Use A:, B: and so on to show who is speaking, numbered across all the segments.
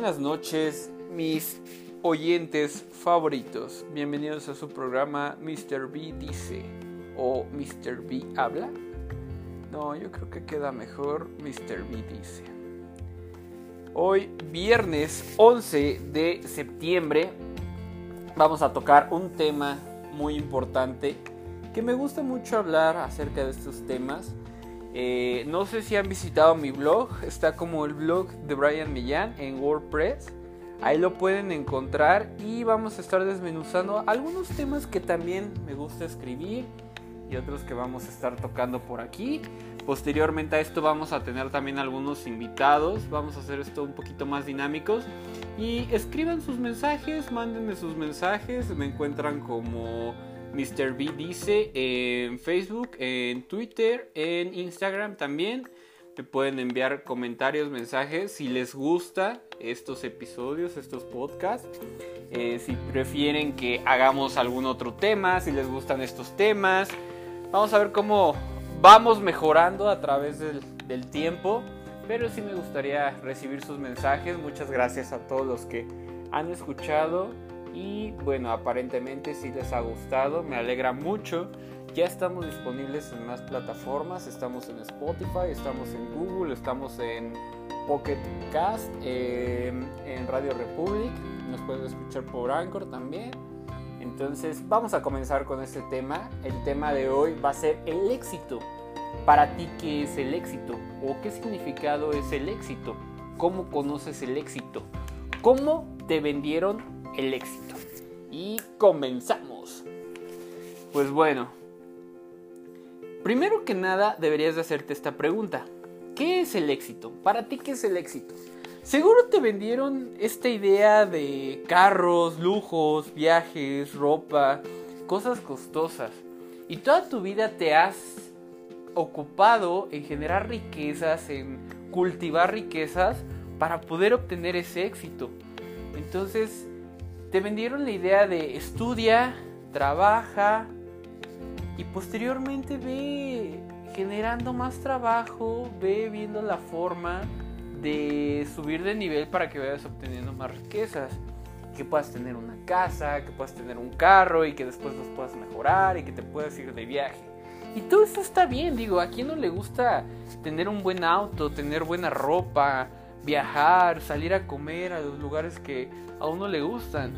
A: Buenas noches, mis oyentes favoritos. Bienvenidos a su programa Mr. B dice o Mr. B habla. No, yo creo que queda mejor Mr. B dice. Hoy, viernes 11 de septiembre, vamos a tocar un tema muy importante que me gusta mucho hablar acerca de estos temas eh, no sé si han visitado mi blog, está como el blog de Brian Millán en WordPress. Ahí lo pueden encontrar y vamos a estar desmenuzando algunos temas que también me gusta escribir y otros que vamos a estar tocando por aquí. Posteriormente a esto vamos a tener también algunos invitados, vamos a hacer esto un poquito más dinámicos y escriban sus mensajes, mándenme sus mensajes, me encuentran como Mr. B dice en Facebook, en Twitter, en Instagram también. Te pueden enviar comentarios, mensajes si les gusta estos episodios, estos podcasts. Eh, si prefieren que hagamos algún otro tema, si les gustan estos temas. Vamos a ver cómo vamos mejorando a través del, del tiempo. Pero sí me gustaría recibir sus mensajes. Muchas gracias a todos los que han escuchado y bueno, aparentemente sí les ha gustado, me alegra mucho. Ya estamos disponibles en más plataformas, estamos en Spotify, estamos en Google, estamos en Pocket Cast, em, en Radio Republic, nos pueden escuchar por Anchor también. Entonces vamos a comenzar con este tema. El tema de hoy va a ser el éxito. Para ti, ¿qué es el éxito? ¿O qué significado es el éxito? ¿Cómo conoces el éxito? ¿Cómo te vendieron el éxito. Y comenzamos. Pues bueno, primero que nada deberías de hacerte esta pregunta. ¿Qué es el éxito? Para ti, ¿qué es el éxito? Seguro te vendieron esta idea de carros, lujos, viajes, ropa, cosas costosas. Y toda tu vida te has ocupado en generar riquezas, en cultivar riquezas para poder obtener ese éxito. Entonces, te vendieron la idea de estudia, trabaja y posteriormente ve generando más trabajo, ve viendo la forma de subir de nivel para que vayas obteniendo más riquezas. Que puedas tener una casa, que puedas tener un carro y que después los puedas mejorar y que te puedas ir de viaje. Y todo eso está bien, digo, a quién no le gusta tener un buen auto, tener buena ropa, viajar, salir a comer a los lugares que a uno le gustan.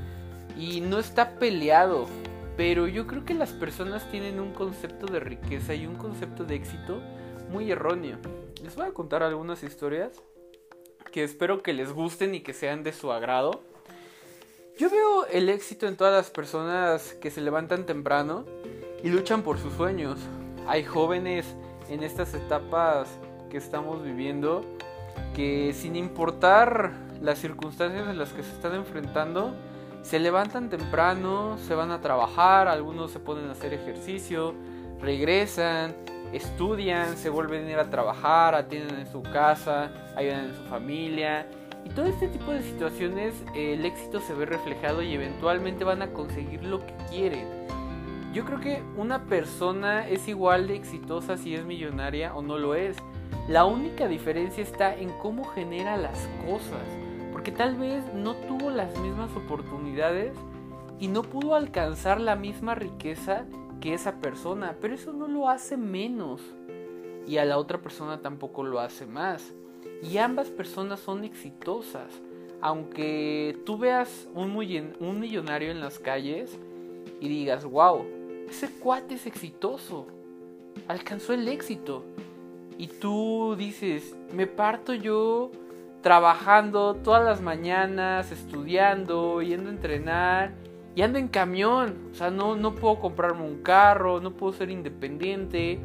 A: Y no está peleado, pero yo creo que las personas tienen un concepto de riqueza y un concepto de éxito muy erróneo. Les voy a contar algunas historias que espero que les gusten y que sean de su agrado. Yo veo el éxito en todas las personas que se levantan temprano y luchan por sus sueños. Hay jóvenes en estas etapas que estamos viviendo que sin importar las circunstancias en las que se están enfrentando, se levantan temprano, se van a trabajar, algunos se ponen a hacer ejercicio, regresan, estudian, se vuelven a ir a trabajar, atienden en su casa, ayudan en su familia. Y todo este tipo de situaciones el éxito se ve reflejado y eventualmente van a conseguir lo que quieren. Yo creo que una persona es igual de exitosa si es millonaria o no lo es. La única diferencia está en cómo genera las cosas. Porque tal vez no tuvo las mismas oportunidades y no pudo alcanzar la misma riqueza que esa persona. Pero eso no lo hace menos. Y a la otra persona tampoco lo hace más. Y ambas personas son exitosas. Aunque tú veas un, millonario en las calles y digas, wow, ese cuate es exitoso. Alcanzó el éxito y tú dices, me parto yo trabajando todas las mañanas, estudiando, yendo a entrenar y ando en camión. O sea, no, no puedo comprarme un carro, no puedo ser independiente,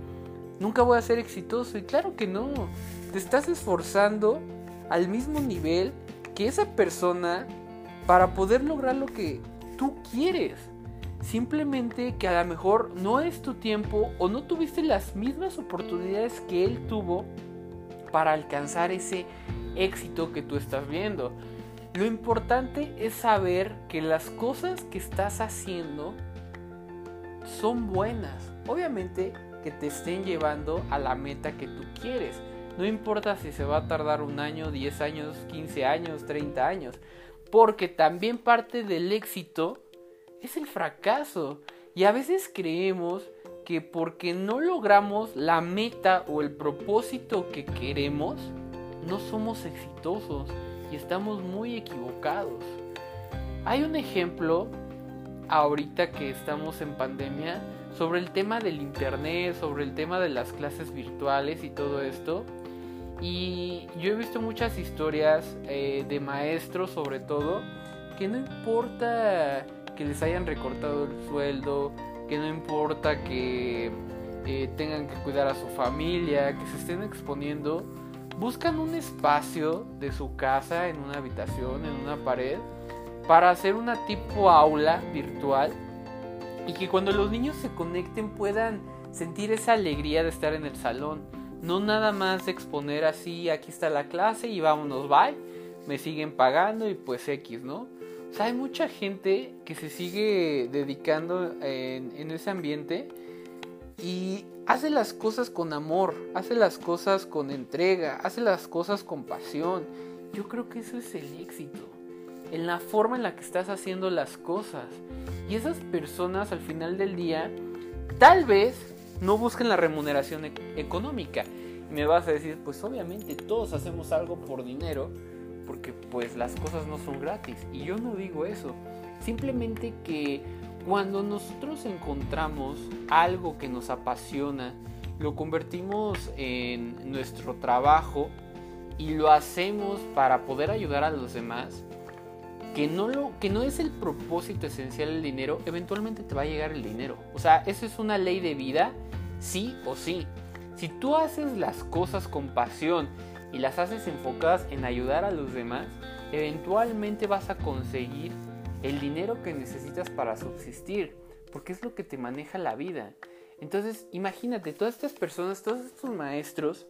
A: nunca voy a ser exitoso. Y claro que no, te estás esforzando al mismo nivel que esa persona para poder lograr lo que tú quieres. Simplemente que a lo mejor no es tu tiempo o no tuviste las mismas oportunidades que él tuvo para alcanzar ese éxito que tú estás viendo. Lo importante es saber que las cosas que estás haciendo son buenas. Obviamente que te estén llevando a la meta que tú quieres. No importa si se va a tardar un año, 10 años, 15 años, 30 años. Porque también parte del éxito es el fracaso. Y a veces creemos que porque no logramos la meta o el propósito que queremos, no somos exitosos y estamos muy equivocados. Hay un ejemplo ahorita que estamos en pandemia sobre el tema del internet, sobre el tema de las clases virtuales y todo esto. Y yo he visto muchas historias eh, de maestros sobre todo que no importa que les hayan recortado el sueldo, que no importa que eh, tengan que cuidar a su familia, que se estén exponiendo, buscan un espacio de su casa en una habitación, en una pared, para hacer una tipo aula virtual y que cuando los niños se conecten puedan sentir esa alegría de estar en el salón. No nada más exponer así, aquí está la clase y vámonos, bye. Me siguen pagando y pues X, ¿no? O sea, hay mucha gente que se sigue dedicando en, en ese ambiente y hace las cosas con amor, hace las cosas con entrega, hace las cosas con pasión. Yo creo que eso es el éxito, en la forma en la que estás haciendo las cosas. Y esas personas al final del día tal vez no busquen la remuneración e-, económica. Y me vas a decir, pues obviamente todos hacemos algo por dinero, pues las cosas no son gratis. Y yo no digo eso. Simplemente que cuando nosotros encontramos algo que nos apasiona, lo convertimos en nuestro trabajo y lo hacemos para poder ayudar a los demás, que no, lo, que no es el propósito esencial del dinero, eventualmente te va a llegar el dinero. O sea, eso es una ley de vida, sí o sí. Si tú haces las cosas con pasión y las haces enfocadas en ayudar a los demás, eventualmente vas a conseguir el dinero que necesitas para subsistir, porque es lo que te maneja la vida. Entonces, imagínate, todas estas personas, todos estos maestros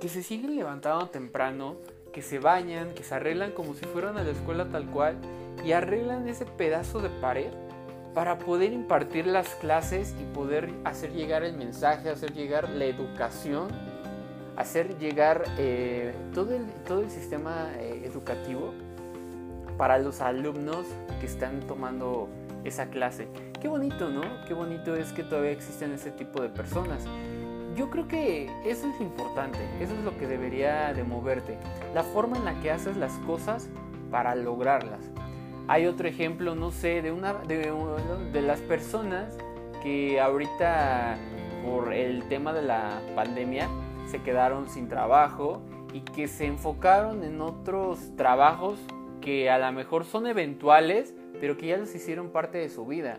A: que se siguen levantando temprano, que se bañan, que se arreglan como si fueran a la escuela tal cual y arreglan ese pedazo de pared para poder impartir las clases y poder hacer llegar el mensaje, hacer llegar la educación, hacer llegar eh, todo, el, todo el sistema eh, educativo para los alumnos que están tomando esa clase. Qué bonito, ¿no? Qué bonito es que todavía existen ese tipo de personas. Yo creo que eso es importante, eso es lo que debería de moverte, la forma en la que haces las cosas para lograrlas. Hay otro ejemplo, no sé, de una de, de las personas que ahorita por el tema de la pandemia se quedaron sin trabajo y que se enfocaron en otros trabajos que a lo mejor son eventuales, pero que ya los hicieron parte de su vida.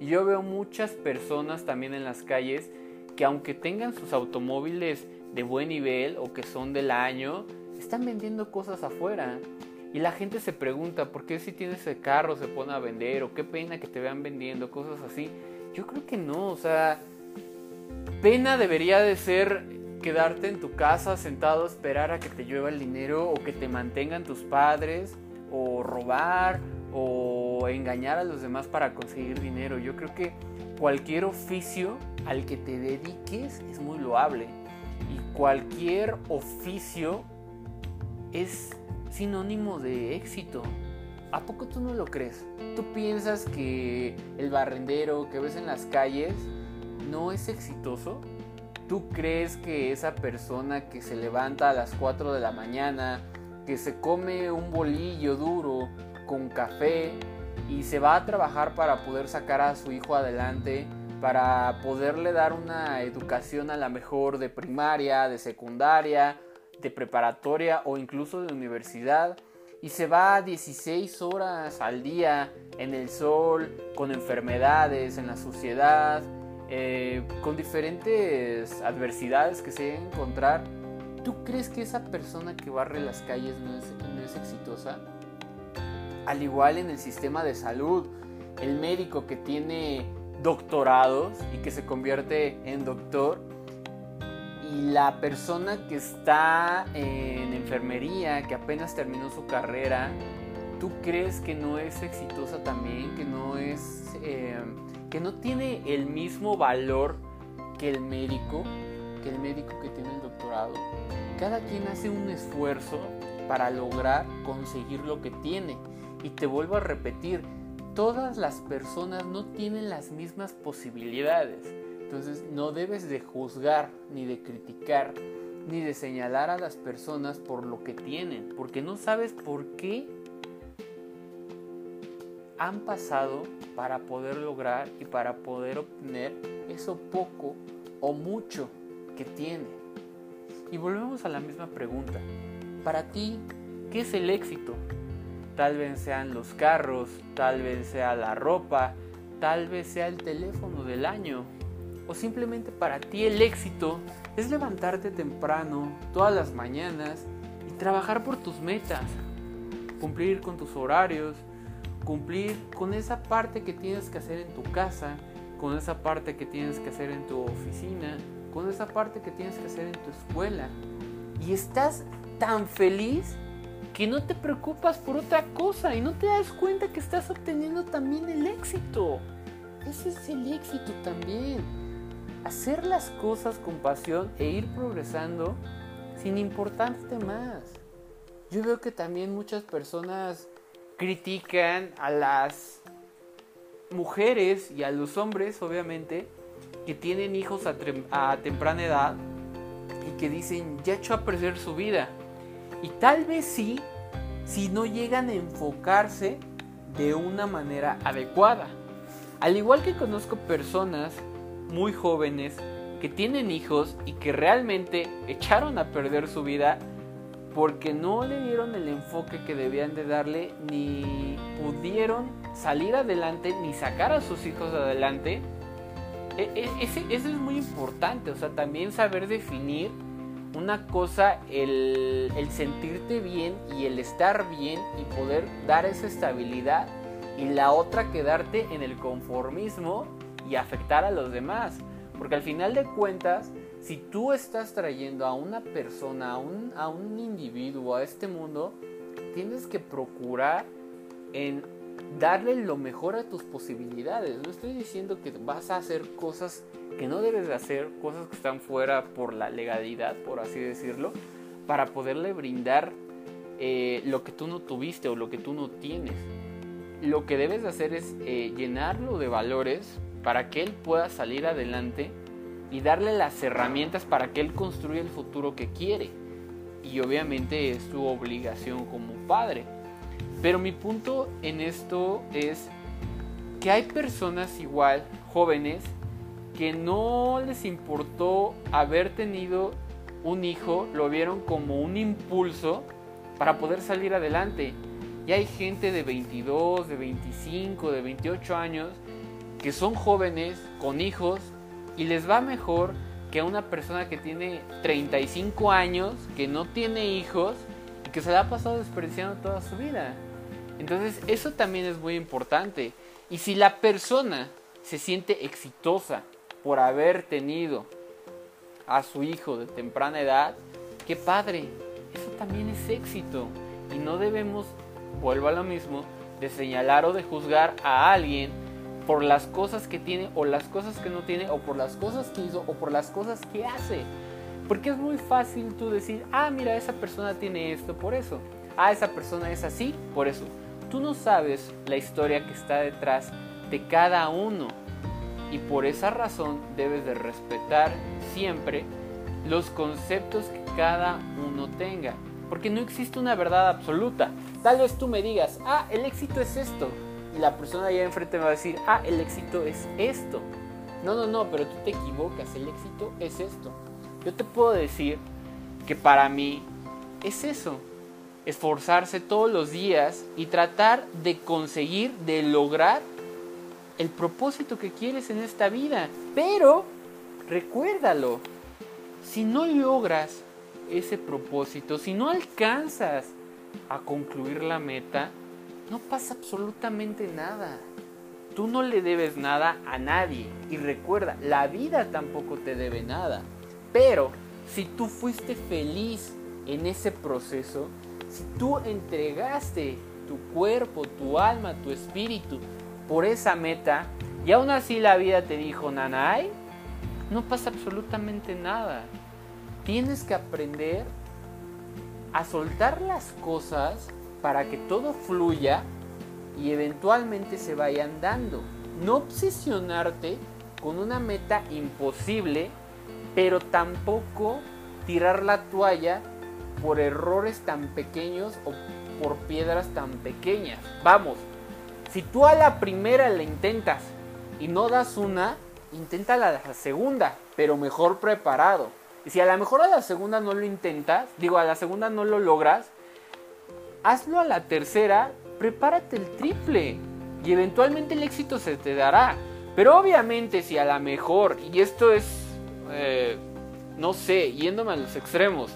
A: Y yo veo muchas personas también en las calles que aunque tengan sus automóviles de buen nivel o que son del año, están vendiendo cosas afuera. Y la gente se pregunta, ¿por qué si tienes ese carro se pone a vender? ¿O qué pena que te vean vendiendo? Cosas así. Yo creo que no, o sea, pena debería de ser quedarte en tu casa sentado esperar a que te llueva el dinero o que te mantengan tus padres o robar o engañar a los demás para conseguir dinero. Yo creo que cualquier oficio al que te dediques es muy loable y cualquier oficio es sinónimo de éxito. ¿A poco tú no lo crees? ¿Tú piensas que el barrendero que ves en las calles no es exitoso? ¿Tú crees que esa persona que se levanta a las 4 de la mañana, que se come un bolillo duro con café y se va a trabajar para poder sacar a su hijo adelante, para poderle dar una educación a la mejor de primaria, de secundaria, de preparatoria o incluso de universidad y se va 16 horas al día en el sol, con enfermedades, en la sociedad, eh, con diferentes adversidades que se deben encontrar ¿Tú crees que esa persona que barre las calles no es, exitosa? Al igual en el sistema de salud, el médico que tiene doctorados y que se convierte en doctor y la persona que está en enfermería, que apenas terminó su carrera, ¿tú crees que no es exitosa también? Que no es. Eh, que no tiene el mismo valor que el médico, que el médico que tiene el doctorado. cada quien hace un esfuerzo para lograr conseguir lo que tiene. Y te vuelvo a repetir, todas las personas no tienen las mismas posibilidades. Entonces no debes de juzgar, ni de criticar, ni de señalar a las personas por lo que tienen, porque no sabes por qué han pasado para poder lograr y para poder obtener eso poco o mucho que tiene. Y volvemos a la misma pregunta. Para ti, ¿qué es el éxito? Tal vez sean los carros, tal vez sea la ropa, tal vez sea el teléfono del año. O simplemente para ti el éxito es levantarte temprano todas las mañanas y trabajar por tus metas, cumplir con tus horarios, cumplir con esa parte que tienes que hacer en tu casa, con esa parte que tienes que hacer en tu oficina, con esa parte que tienes que hacer en tu escuela. Y estás tan feliz que no te preocupas por otra cosa y no te das cuenta que estás obteniendo también el éxito. Ese es el éxito también. Hacer las cosas con pasión e ir progresando sin importarte más. Yo veo que también muchas personas critican a las mujeres y a los hombres, obviamente, que tienen hijos a, temprana edad y que dicen, ya echó a perder su vida. Y tal vez sí, si no llegan a enfocarse de una manera adecuada. Al igual que conozco personas muy jóvenes que tienen hijos y que realmente echaron a perder su vida porque no le dieron el enfoque que debían de darle, ni pudieron salir adelante, ni sacar a sus hijos adelante. E, e, eso es muy importante, o sea, también saber definir una cosa, el, el sentirte bien y el estar bien y poder dar esa estabilidad, y la otra quedarte en el conformismo y afectar a los demás. Porque al final de cuentas, si tú estás trayendo a una persona, a un, a un individuo, a este mundo, tienes que procurar en darle lo mejor a tus posibilidades. No estoy diciendo que vas a hacer cosas que no debes de hacer, cosas que están fuera por la legalidad, por así decirlo, para poderle brindar eh, lo que tú no tuviste o lo que tú no tienes. Lo que debes de hacer es eh, llenarlo de valores para que él pueda salir adelante y darle las herramientas para que él construya el futuro que quiere. Y obviamente es su obligación como padre. Pero mi punto en esto es que hay personas igual, jóvenes, que no les importó haber tenido un hijo, lo vieron como un impulso para poder salir adelante. Y hay gente de 22, de 25, de 28 años que son jóvenes, con hijos, y les va mejor que a una persona que tiene 35 años, que no tiene hijos y que se la ha pasado desperdiciando toda su vida. Entonces eso también es muy importante. Y si la persona se siente exitosa por haber tenido a su hijo de temprana edad, qué padre, eso también es éxito. Y no debemos, vuelvo a lo mismo, de señalar o de juzgar a alguien por las cosas que tiene o las cosas que no tiene o por las cosas que hizo o por las cosas que hace. Porque es muy fácil tú decir, ah, mira, esa persona tiene esto por eso. Ah, esa persona es así por eso. Tú no sabes la historia que está detrás de cada uno. Y por esa razón debes de respetar siempre los conceptos que cada uno tenga. Porque no existe una verdad absoluta. Tal vez tú me digas, ah, el éxito es esto y la persona allá enfrente va a decir, ah, el éxito es esto. No, no, no, pero tú te equivocas, el éxito es esto. Yo te puedo decir que para mí es eso, esforzarse todos los días y tratar de conseguir, de lograr el propósito que quieres en esta vida. Pero, recuérdalo, si no logras ese propósito, si no alcanzas a concluir la meta, no pasa absolutamente nada. Tú no le debes nada a nadie. Y recuerda, la vida tampoco te debe nada. Pero si tú fuiste feliz en ese proceso, si tú entregaste tu cuerpo, tu alma, tu espíritu por esa meta, y aún así la vida te dijo, Nanay, no pasa absolutamente nada. Tienes que aprender a soltar las cosas para que todo fluya y eventualmente se vayan dando. No obsesionarte con una meta imposible, pero tampoco tirar la toalla por errores tan pequeños o por piedras tan pequeñas. Vamos, si tú a la primera la intentas y no das una, intenta la segunda, pero mejor preparado. Y si a lo mejor a la segunda no lo intentas, digo, a la segunda no lo logras, hazlo a la tercera, prepárate el triple y eventualmente el éxito se te dará. Pero obviamente si a lo mejor, y esto es, eh, no sé, yéndome a los extremos,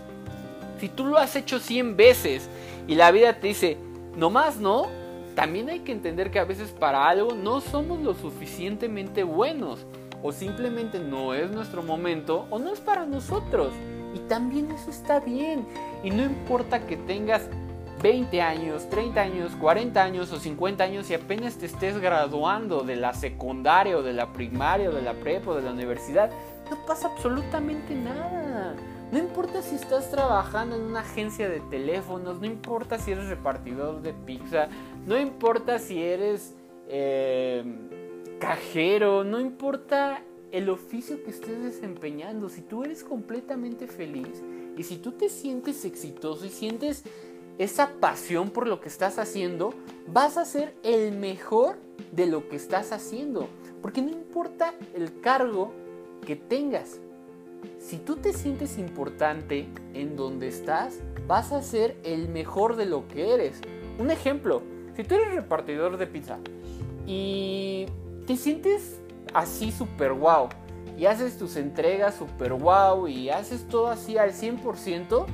A: si tú lo has hecho 100 veces y la vida te dice, no más no, también hay que entender que a veces para algo no somos lo suficientemente buenos o simplemente no es nuestro momento o no es para nosotros. Y también eso está bien. Y no importa que tengas 20 años, 30 años, 40 años o 50 años y apenas te estés graduando de la secundaria o de la primaria o de la prepa o de la universidad, no pasa absolutamente nada. No importa si estás trabajando en una agencia de teléfonos, no importa si eres repartidor de pizza, no importa si eres eh, cajero, no importa el oficio que estés desempeñando, si tú eres completamente feliz y si tú te sientes exitoso y sientes esa pasión por lo que estás haciendo, vas a ser el mejor de lo que estás haciendo. Porque no importa el cargo que tengas, si tú te sientes importante en donde estás, vas a ser el mejor de lo que eres. Un ejemplo, si tú eres repartidor de pizza y te sientes así super wow y haces tus entregas super wow y haces todo así al 100%,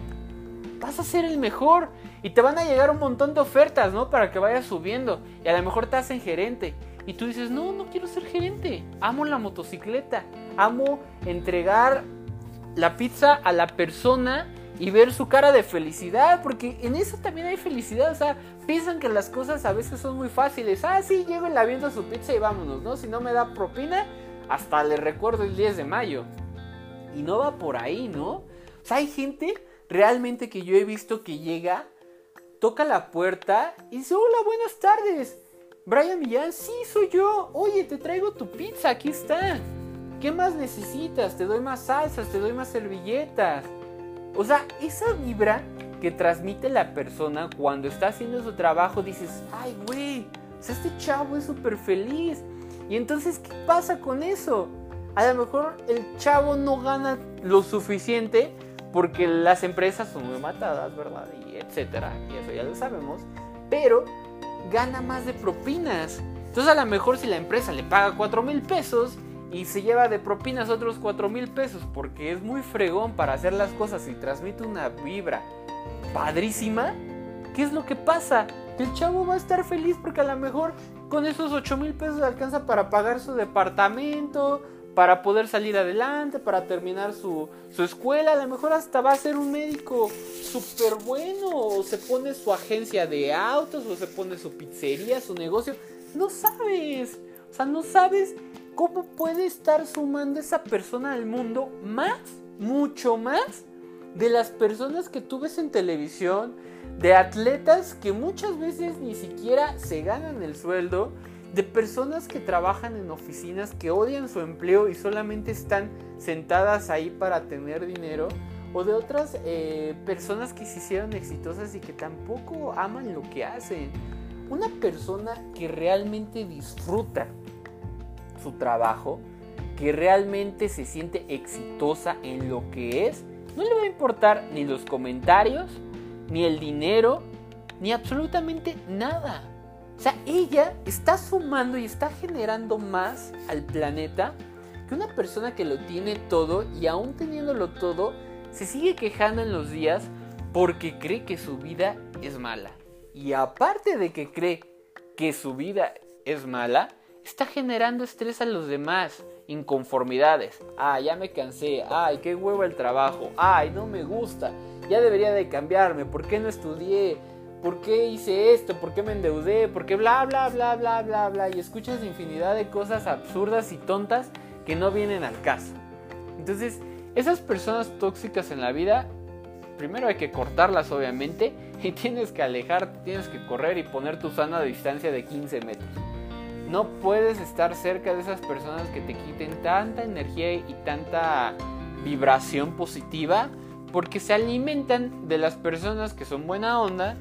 A: vas a ser el mejor y te van a llegar un montón de ofertas, ¿no? Para que vayas subiendo y a lo mejor te hacen gerente y tú dices, no, no quiero ser gerente, amo la motocicleta, amo entregar la pizza a la persona y ver su cara de felicidad, porque en eso también hay felicidad, o sea, piensan que las cosas a veces son muy fáciles, ah, sí, llego y la viendo su pizza y vámonos, ¿no? Si no me da propina, hasta le recuerdo el 10 de mayo. Y no va por ahí, ¿no? O sea, hay gente realmente que yo he visto que llega, toca la puerta y dice, hola, buenas tardes. Brian Millán, sí, soy yo. Oye, te traigo tu pizza, aquí está. ¿Qué más necesitas? Te doy más salsas, te doy más servilletas. O sea, esa vibra que transmite la persona cuando está haciendo su trabajo, dices, ay, güey, este chavo es súper feliz. Y entonces, ¿qué pasa con eso? A lo mejor el chavo no gana lo suficiente porque las empresas son muy matadas, ¿verdad? Y etcétera, y eso ya lo sabemos. Pero gana más de propinas. Entonces, a lo mejor si la empresa le paga 4 mil pesos, y se lleva de propinas otros 4 mil pesos porque es muy fregón para hacer las cosas y transmite una vibra padrísima, ¿qué es lo que pasa? El chavo va a estar feliz porque a lo mejor con esos 8 mil pesos alcanza para pagar su departamento, para poder salir adelante, para terminar su, su escuela, a lo mejor hasta va a ser un médico súper bueno, o se pone su agencia de autos, o se pone su pizzería, su negocio, no sabes, o sea, no sabes ¿cómo puede estar sumando esa persona al mundo más, mucho más de las personas que tú ves en televisión, de atletas que muchas veces ni siquiera se ganan el sueldo, de personas que trabajan en oficinas que odian su empleo y solamente están sentadas ahí para tener dinero, o de otras eh, personas que se hicieron exitosas y que tampoco aman lo que hacen. Una persona que realmente disfruta su trabajo, que realmente se siente exitosa en lo que es, no le va a importar ni los comentarios, ni el dinero, ni absolutamente nada. O sea, ella está sumando y está generando más al planeta que una persona que lo tiene todo y aún teniéndolo todo, se sigue quejando en los días porque cree que su vida es mala. Y aparte de que cree que su vida es mala, está generando estrés a los demás, inconformidades. Ah, ya me cansé. Ay, qué huevo el trabajo. Ay, no me gusta. Ya debería de cambiarme. ¿Por qué no estudié? ¿Por qué hice esto? ¿Por qué me endeudé? ¿Por qué bla, bla, bla, bla, bla, bla? Y escuchas infinidad de cosas absurdas y tontas que no vienen al caso. Entonces, esas personas tóxicas en la vida primero hay que cortarlas obviamente y tienes que alejarte, tienes que correr y poner tu sana distancia de 15 metros. No puedes estar cerca de esas personas que te quiten tanta energía y tanta vibración positiva porque se alimentan de las personas que son buena onda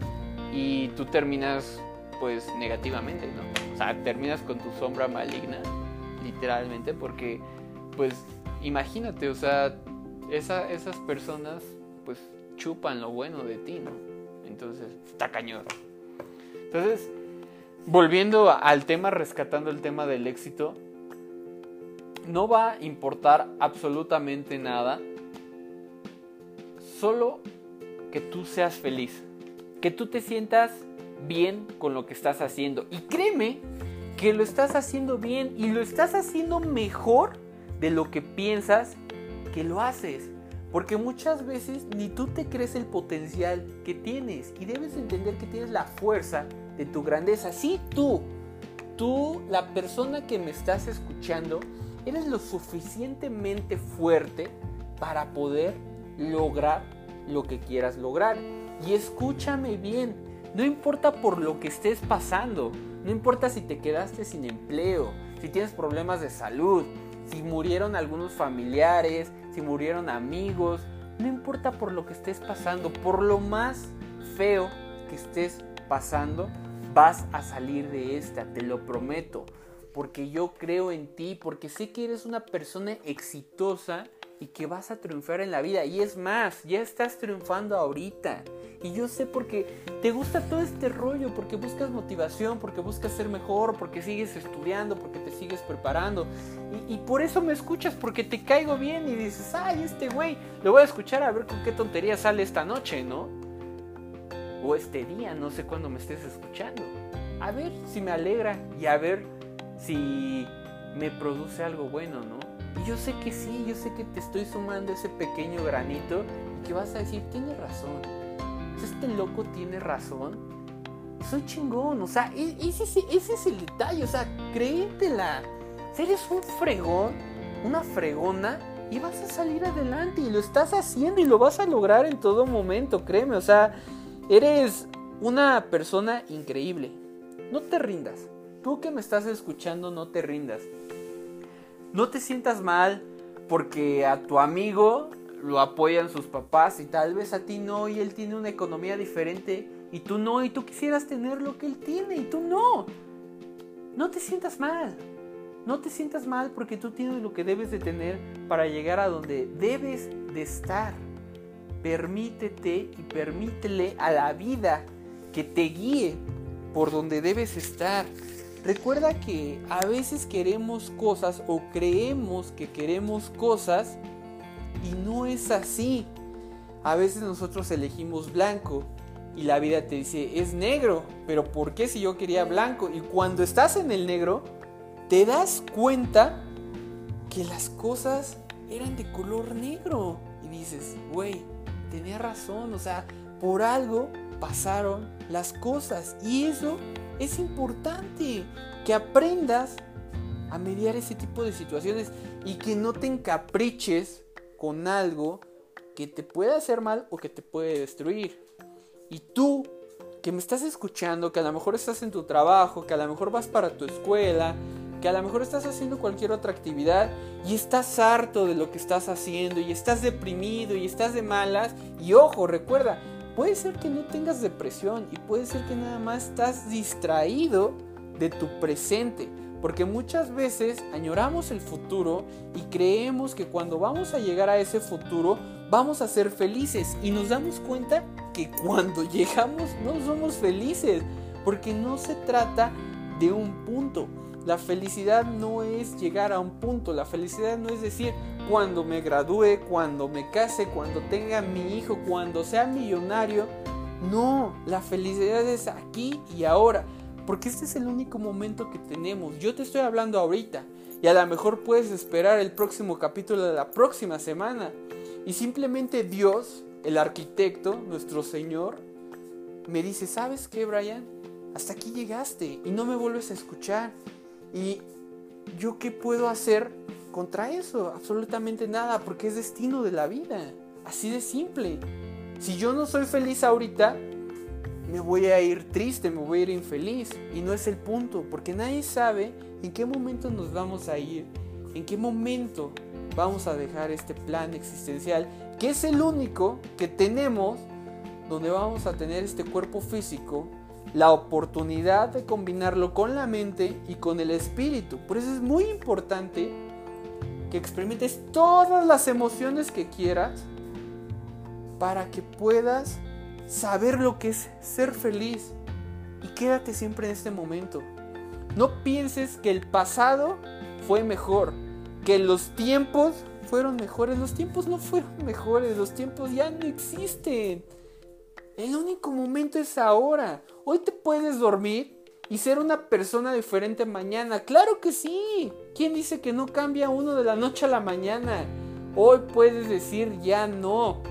A: y tú terminas pues negativamente, ¿no? O sea, terminas con tu sombra maligna, literalmente, porque pues imagínate, o sea, esas personas pues chupan lo bueno de ti, ¿no? Entonces, está cañón. Entonces, volviendo al tema, rescatando el tema del éxito, no va a importar absolutamente nada, solo que tú seas feliz, que tú te sientas bien con lo que estás haciendo. Y créeme que lo estás haciendo bien y lo estás haciendo mejor de lo que piensas que lo haces. Porque muchas veces ni tú te crees el potencial que tienes y debes entender que tienes la fuerza de tu grandeza. Sí, tú, tú, la persona que me estás escuchando, eres lo suficientemente fuerte para poder lograr lo que quieras lograr. Y escúchame bien, no importa por lo que estés pasando, no importa si te quedaste sin empleo, si tienes problemas de salud, si murieron algunos familiares, si murieron amigos, no importa por lo que estés pasando, por lo más feo que estés pasando, vas a salir de esta, te lo prometo, porque yo creo en ti, porque sé que eres una persona exitosa y que vas a triunfar en la vida. Y es más, ya estás triunfando ahorita. Y yo sé porque te gusta todo este rollo, porque buscas motivación, porque buscas ser mejor, porque sigues estudiando, porque te sigues preparando. Y, por eso me escuchas, porque te caigo bien y dices, ay, este güey, lo voy a escuchar a ver con qué tontería sale esta noche, ¿no? O este día, no sé cuándo me estés escuchando. A ver si me alegra y a ver si me produce algo bueno, ¿no? Y yo sé que sí, yo sé que te estoy sumando ese pequeño granito y que vas a decir, tiene razón. Este loco tiene razón. Soy chingón, o sea, e, ese, ese es el detalle, o sea, créetela. Eres un fregón, una fregona y vas a salir adelante y lo estás haciendo y lo vas a lograr en todo momento, créeme, o sea, eres una persona increíble. No te rindas. Tú que me estás escuchando, no te rindas. No te sientas mal porque a tu amigo lo apoyan sus papás y tal vez a ti no y él tiene una economía diferente y tú no y tú quisieras tener lo que él tiene y tú no. No te sientas mal. No te sientas mal porque tú tienes lo que debes de tener para llegar a donde debes de estar. Permítete y permítele a la vida que te guíe por donde debes estar. Recuerda que a veces queremos cosas o creemos que queremos cosas y no es así. A veces nosotros elegimos blanco y la vida te dice es negro, pero ¿por qué si yo quería blanco? Y cuando estás en el negro, te das cuenta que las cosas eran de color negro. Y dices, güey, tenía razón, o sea, por algo pasaron las cosas. Y eso es importante que aprendas a mediar ese tipo de situaciones y que no te encapriches con algo que te puede hacer mal o que te puede destruir. Y tú, que me estás escuchando, que a lo mejor estás en tu trabajo, que a lo mejor vas para tu escuela, que a lo mejor estás haciendo cualquier otra actividad y estás harto de lo que estás haciendo y estás deprimido y estás de malas. Y ojo, recuerda, Puede ser que no tengas depresión y puede ser que nada más estás distraído de tu presente. Porque muchas veces añoramos el futuro y creemos que cuando vamos a llegar a ese futuro vamos a ser felices. Y nos damos cuenta que cuando llegamos no somos felices. Porque no se trata de un punto. La felicidad no es llegar a un punto. La felicidad no es decir, cuando me gradúe, cuando me case, cuando tenga mi hijo, cuando sea millonario. No, la felicidad es aquí y ahora, porque este es el único momento que tenemos. Yo te estoy hablando ahorita y a lo mejor puedes esperar el próximo capítulo de la próxima semana. Y simplemente Dios, el arquitecto, nuestro Señor, me dice, ¿sabes qué, Brian? Hasta aquí llegaste y no me vuelves a escuchar. ¿Y yo qué puedo hacer contra eso? Absolutamente nada, porque es destino de la vida. Así de simple. Si yo no soy feliz ahorita, me voy a ir triste, me voy a ir infeliz. Y no es el punto, porque nadie sabe en qué momento nos vamos a ir, en qué momento vamos a dejar este plan existencial, que es el único que tenemos, donde vamos a tener este cuerpo físico, la oportunidad de combinarlo con la mente y con el espíritu. Por eso es muy importante que experimentes todas las emociones que quieras para que puedas saber lo que es ser feliz. Y quédate siempre en este momento. No pienses que el pasado fue mejor, que los tiempos fueron mejores. Los tiempos no fueron mejores, los tiempos ya no existen. El único momento es ahora. Hoy te puedes dormir y ser una persona diferente mañana. Claro que sí. ¿Quién dice que no cambia uno de la noche a la mañana? Hoy puedes decir ya no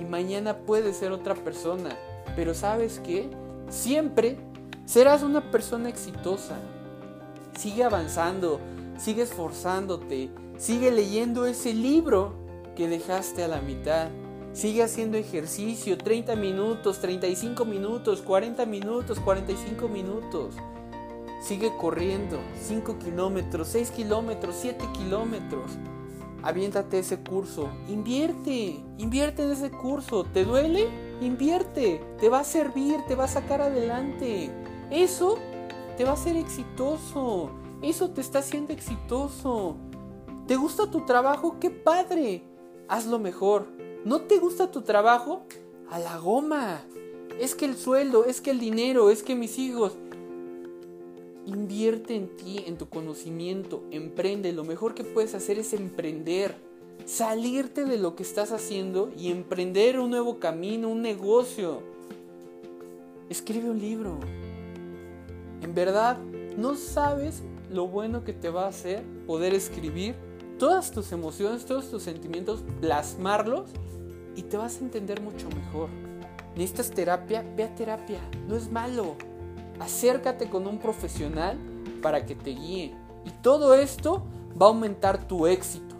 A: y mañana puedes ser otra persona. Pero sabes qué? Siempre serás una persona exitosa. Sigue avanzando, sigue esforzándote, sigue leyendo ese libro que dejaste a la mitad. Sigue haciendo ejercicio 30 minutos, 35 minutos, 40 minutos, 45 minutos. Sigue corriendo 5 kilómetros, 6 kilómetros, 7 kilómetros aviéntate ese curso, invierte, invierte en ese curso, ¿te duele? Invierte, te va a servir, te va a sacar adelante. Eso te va a hacer exitoso, eso te está haciendo exitoso. ¿Te gusta tu trabajo? ¡Qué padre! Hazlo mejor. ¿No te gusta tu trabajo? A la goma. Es que el sueldo, es que el dinero, es que mis hijos. Invierte en ti, en tu conocimiento, emprende. Lo mejor que puedes hacer es emprender, salirte de lo que estás haciendo y emprender un nuevo camino, un negocio. Escribe un libro. En verdad, no sabes lo bueno que te va a hacer poder escribir todas tus emociones, todos tus sentimientos, plasmarlos y te vas a entender mucho mejor. ¿Necesitas terapia? Ve a terapia, no es malo. Acércate con un profesional para que te guíe. Y todo esto va a aumentar tu éxito.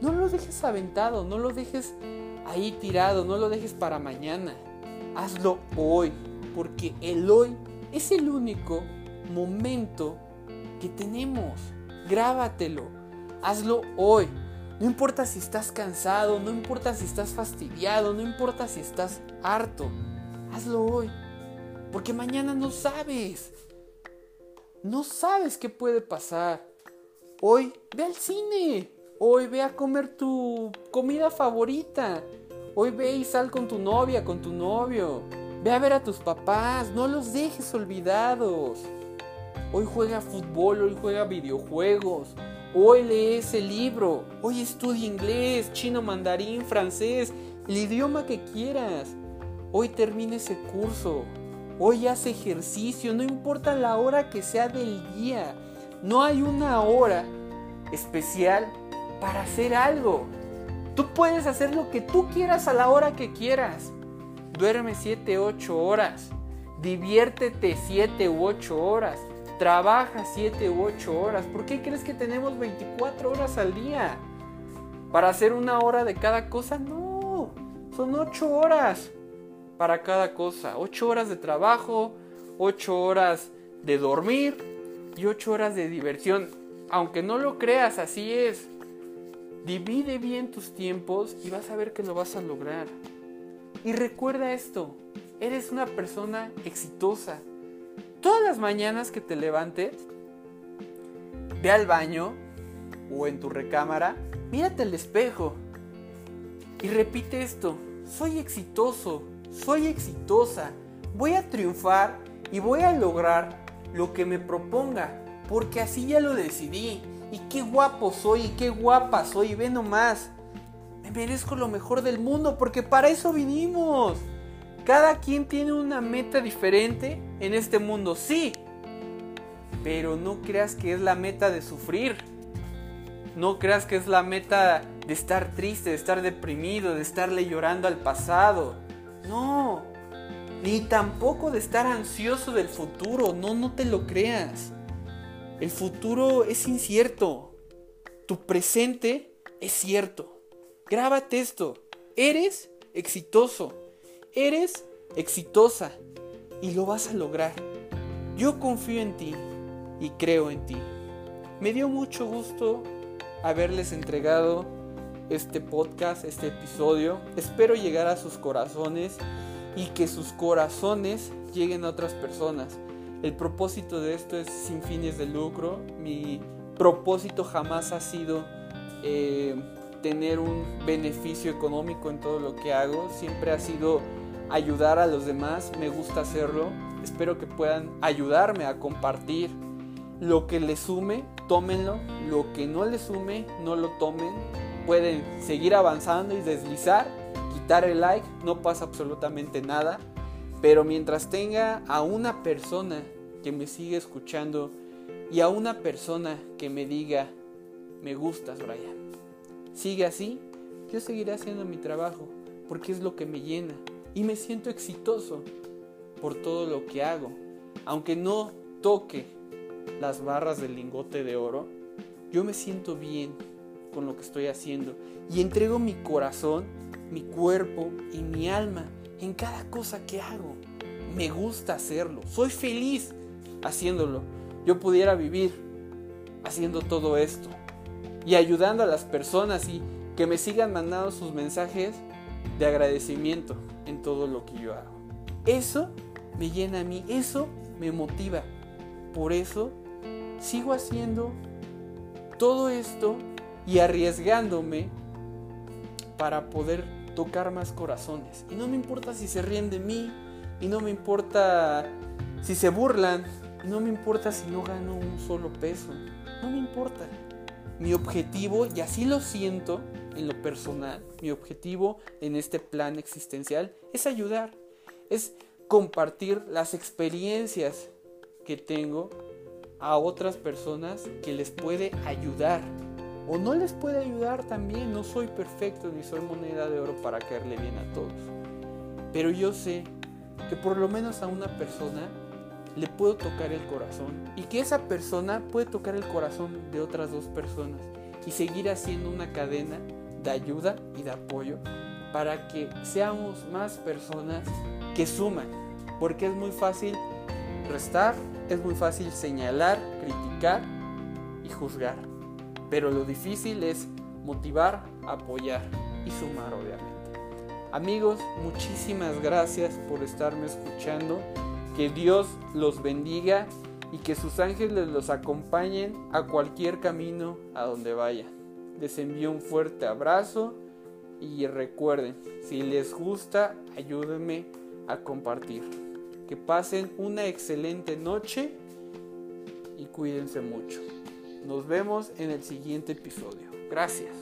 A: No lo dejes aventado, no lo dejes ahí tirado, no lo dejes para mañana. Hazlo hoy, porque el hoy es el único momento que tenemos. Grábatelo, hazlo hoy. No importa si estás cansado, no importa si estás fastidiado, no importa si estás harto. Hazlo hoy. Porque mañana no sabes. No sabes qué puede pasar. Hoy ve al cine. Hoy ve a comer tu comida favorita. Hoy ve y sal con tu novia, con tu novio. Ve a ver a tus papás. No los dejes olvidados. Hoy juega fútbol, hoy juega videojuegos. Hoy lee ese libro. Hoy estudia inglés, chino, mandarín, francés, el idioma que quieras. Hoy termina ese curso. Hoy haz ejercicio, no importa la hora que sea del día. No hay una hora especial para hacer algo. Tú puedes hacer lo que tú quieras a la hora que quieras. Duerme 7, 8 horas. Diviértete 7 u 8 horas. Trabaja 7 u 8 horas. ¿Por qué crees que tenemos 24 horas al día? ¿Para hacer una hora de cada cosa? No, son 8 horas para cada cosa. 8 horas de trabajo, 8 horas de dormir y 8 horas de diversión. Aunque no lo creas, así es. Divide bien tus tiempos y vas a ver que lo vas a lograr. Y recuerda esto, eres una persona exitosa. Todas las mañanas que te levantes, ve al baño o en tu recámara, mírate al espejo y repite esto, soy exitoso, soy exitosa, voy a triunfar y voy a lograr lo que me proponga, porque así ya lo decidí. Y qué guapo soy, y qué guapa soy, ve nomás. Me merezco lo mejor del mundo, porque para eso vinimos. Cada quien tiene una meta diferente en este mundo, sí. Pero no creas que es la meta de sufrir. No creas que es la meta de estar triste, de estar deprimido, de estarle llorando al pasado. No, ni tampoco de estar ansioso del futuro, no, no te lo creas. El futuro es incierto, tu presente es cierto. Grábate esto, eres exitoso Eres exitosa y lo vas a lograr. Yo confío en ti y creo en ti. Me dio mucho gusto haberles entregado este podcast, este episodio. Espero llegar a sus corazones y que sus corazones lleguen a otras personas. El propósito de esto es sin fines de lucro. Mi propósito jamás ha sido eh, tener un beneficio económico en todo lo que hago. Siempre ha sido ayudar a los demás. Me gusta hacerlo. Espero que puedan ayudarme a compartir lo que les sume, tómenlo. Lo que no les sume, no lo tomen. Pueden seguir avanzando y deslizar, quitar el like, no pasa absolutamente nada. Pero mientras tenga a una persona que me siga escuchando y a una persona que me diga, me gustas, Brian, sigue así, yo seguiré haciendo mi trabajo porque es lo que me llena y me siento exitoso por todo lo que hago. Aunque no toque las barras del lingote de oro, yo me siento bien con lo que estoy haciendo y entrego mi corazón, mi cuerpo y mi alma en cada cosa que hago. Me gusta hacerlo, soy feliz haciéndolo. Yo pudiera vivir haciendo todo esto y ayudando a las personas y que me sigan mandando sus mensajes de agradecimiento en todo lo que yo hago. Eso me llena a mí, eso me motiva. Por eso sigo haciendo todo esto y arriesgándome para poder tocar más corazones. Y no me importa si se ríen de mí, y no me importa si se burlan, y no me importa si no gano un solo peso. No me importa. Mi objetivo, y así lo siento en lo personal, mi objetivo en este plan existencial es ayudar, es compartir las experiencias que tengo a otras personas que les puede ayudar o no les puede ayudar también. No soy perfecto ni soy moneda de oro para caerle bien a todos. Pero yo sé que por lo menos a una persona le puedo tocar el corazón y que esa persona puede tocar el corazón de otras dos personas y seguir haciendo una cadena de ayuda y de apoyo para que seamos más personas que suman, porque es muy fácil restar, es muy fácil señalar, criticar y juzgar, pero lo difícil es motivar, apoyar y sumar obviamente. Amigos, muchísimas gracias por estarme escuchando. Que Dios los bendiga y que sus ángeles los acompañen a cualquier camino a donde vayan. Les envío un fuerte abrazo y recuerden, si les gusta, ayúdenme a compartir. Que pasen una excelente noche y cuídense mucho. Nos vemos en el siguiente episodio. Gracias.